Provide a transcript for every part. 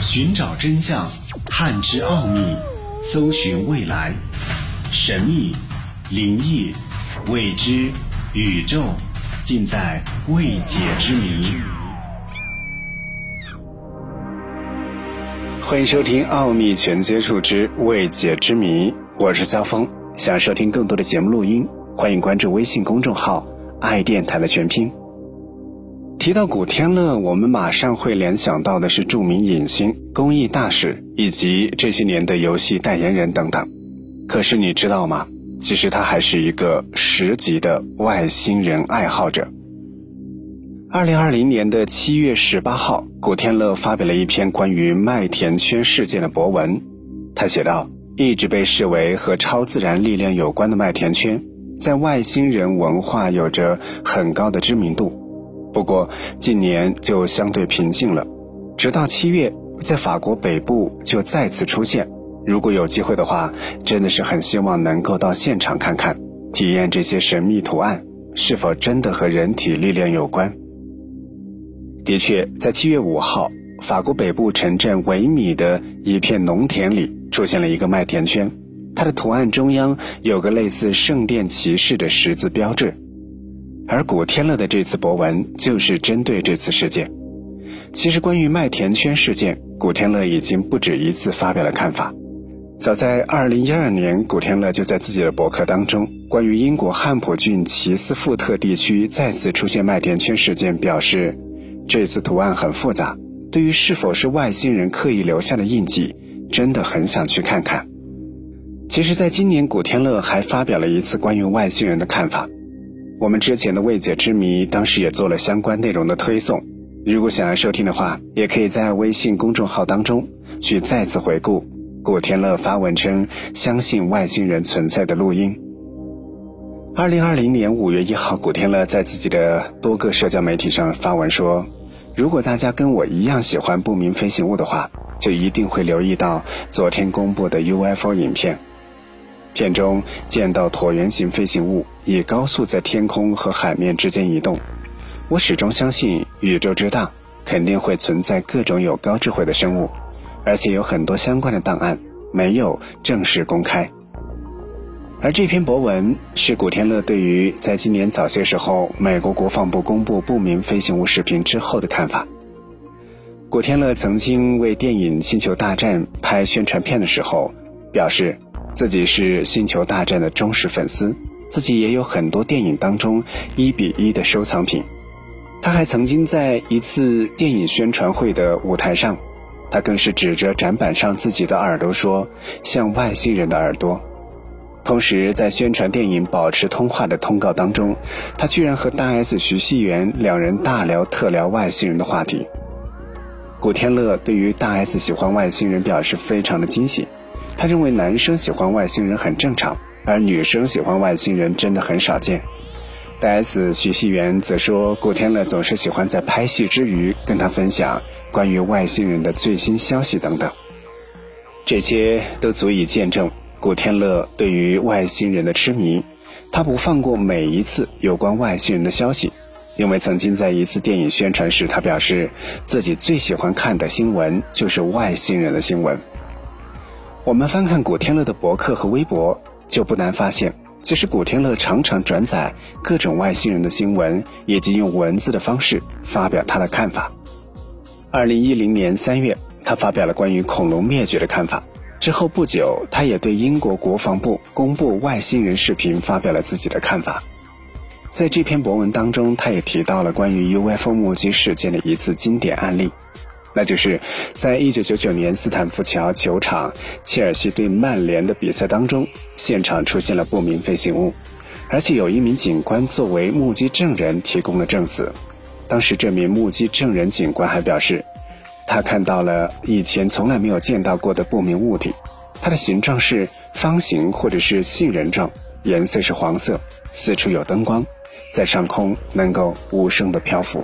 寻找真相，探知奥秘，搜寻未来，神秘、灵异、未知、宇宙，尽在未解之谜。欢迎收听《奥秘全接触之未解之谜》，我是肖峰。想收听更多的节目录音，欢迎关注微信公众号“爱电台”的全拼。提到古天乐，我们马上会联想到的是著名影星、公益大使以及这些年的游戏代言人等等。可是你知道吗？其实他还是一个十级的外星人爱好者。二零二零年的七月十八号，古天乐发表了一篇关于麦田圈事件的博文。他写道：“一直被视为和超自然力量有关的麦田圈，在外星人文化有着很高的知名度。”不过近年就相对平静了，直到七月，在法国北部就再次出现。如果有机会的话，真的是很希望能够到现场看看，体验这些神秘图案是否真的和人体力量有关。的确，在七月五号，法国北部城镇维米的一片农田里出现了一个麦田圈，它的图案中央有个类似圣殿骑士的十字标志。而古天乐的这次博文就是针对这次事件。其实，关于麦田圈事件，古天乐已经不止一次发表了看法。早在2012年，古天乐就在自己的博客当中，关于英国汉普郡奇斯富特地区再次出现麦田圈事件表示，这次图案很复杂，对于是否是外星人刻意留下的印记，真的很想去看看。其实，在今年，古天乐还发表了一次关于外星人的看法。我们之前的未解之谜，当时也做了相关内容的推送。如果想要收听的话，也可以在微信公众号当中去再次回顾古天乐发文称相信外星人存在的录音。二零二零年五月一号，古天乐在自己的多个社交媒体上发文说：“如果大家跟我一样喜欢不明飞行物的话，就一定会留意到昨天公布的 UFO 影片。”片中见到椭圆形飞行物以高速在天空和海面之间移动。我始终相信宇宙之大，肯定会存在各种有高智慧的生物，而且有很多相关的档案没有正式公开。而这篇博文是古天乐对于在今年早些时候美国国防部公布不明飞行物视频之后的看法。古天乐曾经为电影《星球大战》拍宣传片的时候表示。自己是《星球大战》的忠实粉丝，自己也有很多电影当中一比一的收藏品。他还曾经在一次电影宣传会的舞台上，他更是指着展板上自己的耳朵说：“像外星人的耳朵。”同时，在宣传电影《保持通话》的通告当中，他居然和大 S 徐熙媛两人大聊特聊外星人的话题。古天乐对于大 S 喜欢外星人表示非常的惊喜。他认为男生喜欢外星人很正常，而女生喜欢外星人真的很少见。大 S 徐熙媛则说，古天乐总是喜欢在拍戏之余跟他分享关于外星人的最新消息等等，这些都足以见证古天乐对于外星人的痴迷。他不放过每一次有关外星人的消息，因为曾经在一次电影宣传时，他表示自己最喜欢看的新闻就是外星人的新闻。我们翻看古天乐的博客和微博，就不难发现，其实古天乐常常转载各种外星人的新闻，以及用文字的方式发表他的看法。二零一零年三月，他发表了关于恐龙灭绝的看法。之后不久，他也对英国国防部公布外星人视频发表了自己的看法。在这篇博文当中，他也提到了关于 UFO 目击事件的一次经典案例。那就是在一九九九年斯坦福桥球场切尔西对曼联的比赛当中，现场出现了不明飞行物，而且有一名警官作为目击证人提供了证词。当时这名目击证人警官还表示，他看到了以前从来没有见到过的不明物体，它的形状是方形或者是杏仁状，颜色是黄色，四处有灯光，在上空能够无声的漂浮。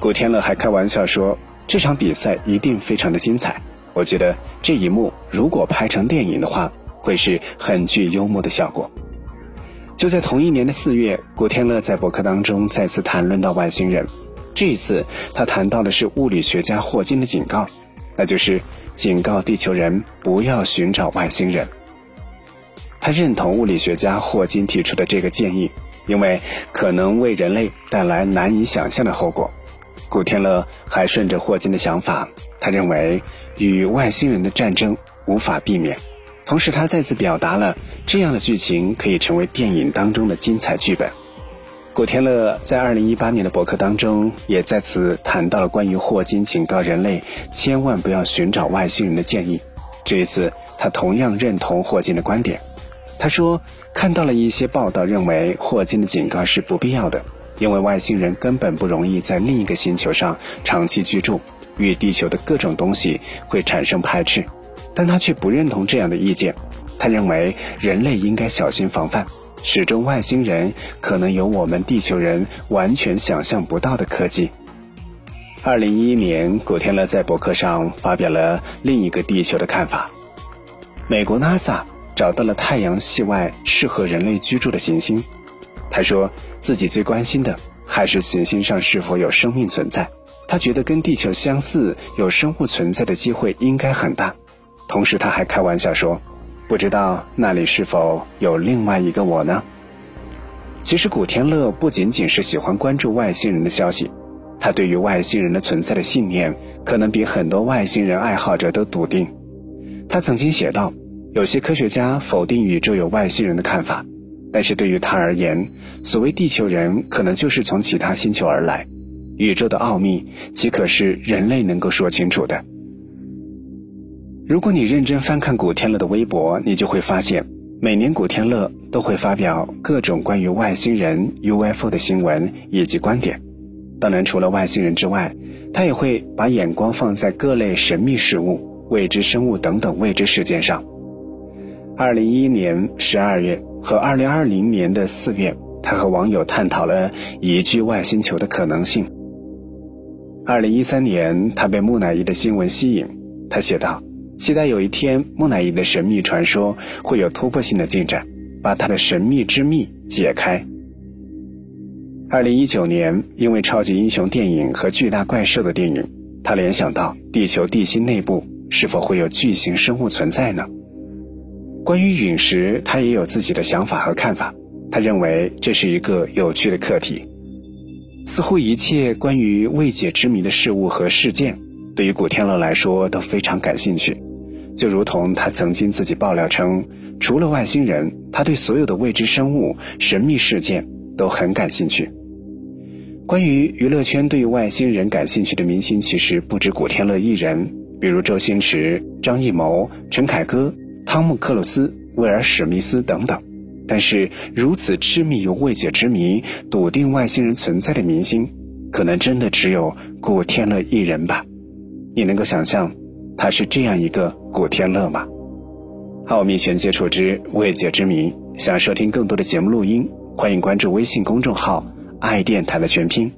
古天乐还开玩笑说。这场比赛一定非常的精彩，我觉得这一幕如果拍成电影的话，会是很具幽默的效果。就在同一年的四月，古天乐在博客当中再次谈论到外星人，这一次他谈到的是物理学家霍金的警告，那就是警告地球人不要寻找外星人。他认同物理学家霍金提出的这个建议，因为可能为人类带来难以想象的后果。古天乐还顺着霍金的想法，他认为与外星人的战争无法避免。同时，他再次表达了这样的剧情可以成为电影当中的精彩剧本。古天乐在二零一八年的博客当中也再次谈到了关于霍金警告人类千万不要寻找外星人的建议。这一次，他同样认同霍金的观点。他说：“看到了一些报道，认为霍金的警告是不必要的，因为外星人根本不容易在另一个星球上长期居住，与地球的各种东西会产生排斥。但他却不认同这样的意见。他认为人类应该小心防范，始终外星人可能有我们地球人完全想象不到的科技。”二零一一年，古天乐在博客上发表了另一个地球的看法：美国 NASA。找到了太阳系外适合人类居住的行星，他说自己最关心的还是行星上是否有生命存在。他觉得跟地球相似，有生物存在的机会应该很大。同时，他还开玩笑说，不知道那里是否有另外一个我呢？其实，古天乐不仅仅是喜欢关注外星人的消息，他对于外星人的存在的信念，可能比很多外星人爱好者都笃定。他曾经写道。有些科学家否定宇宙有外星人的看法，但是对于他而言，所谓地球人可能就是从其他星球而来。宇宙的奥秘岂可是人类能够说清楚的？如果你认真翻看古天乐的微博，你就会发现，每年古天乐都会发表各种关于外星人 UFO 的新闻以及观点。当然，除了外星人之外，他也会把眼光放在各类神秘事物、未知生物等等未知事件上。二零一一年十二月和二零二零年的四月，他和网友探讨了移居外星球的可能性。二零一三年，他被木乃伊的新闻吸引，他写道：“期待有一天木乃伊的神秘传说会有突破性的进展，把他的神秘之秘解开。”二零一九年，因为超级英雄电影和巨大怪兽的电影，他联想到地球地心内部是否会有巨型生物存在呢？关于陨石，他也有自己的想法和看法。他认为这是一个有趣的课题。似乎一切关于未解之谜的事物和事件，对于古天乐来说都非常感兴趣。就如同他曾经自己爆料称，除了外星人，他对所有的未知生物、神秘事件都很感兴趣。关于娱乐圈对于外星人感兴趣的明星，其实不止古天乐一人，比如周星驰、张艺谋、陈凯歌。汤姆·克鲁斯、威尔·史密斯等等，但是如此痴迷于未解之谜、笃定外星人存在的明星，可能真的只有古天乐一人吧？你能够想象他是这样一个古天乐吗？奥秘全接触之未解之谜，想收听更多的节目录音，欢迎关注微信公众号“爱电台”的全拼。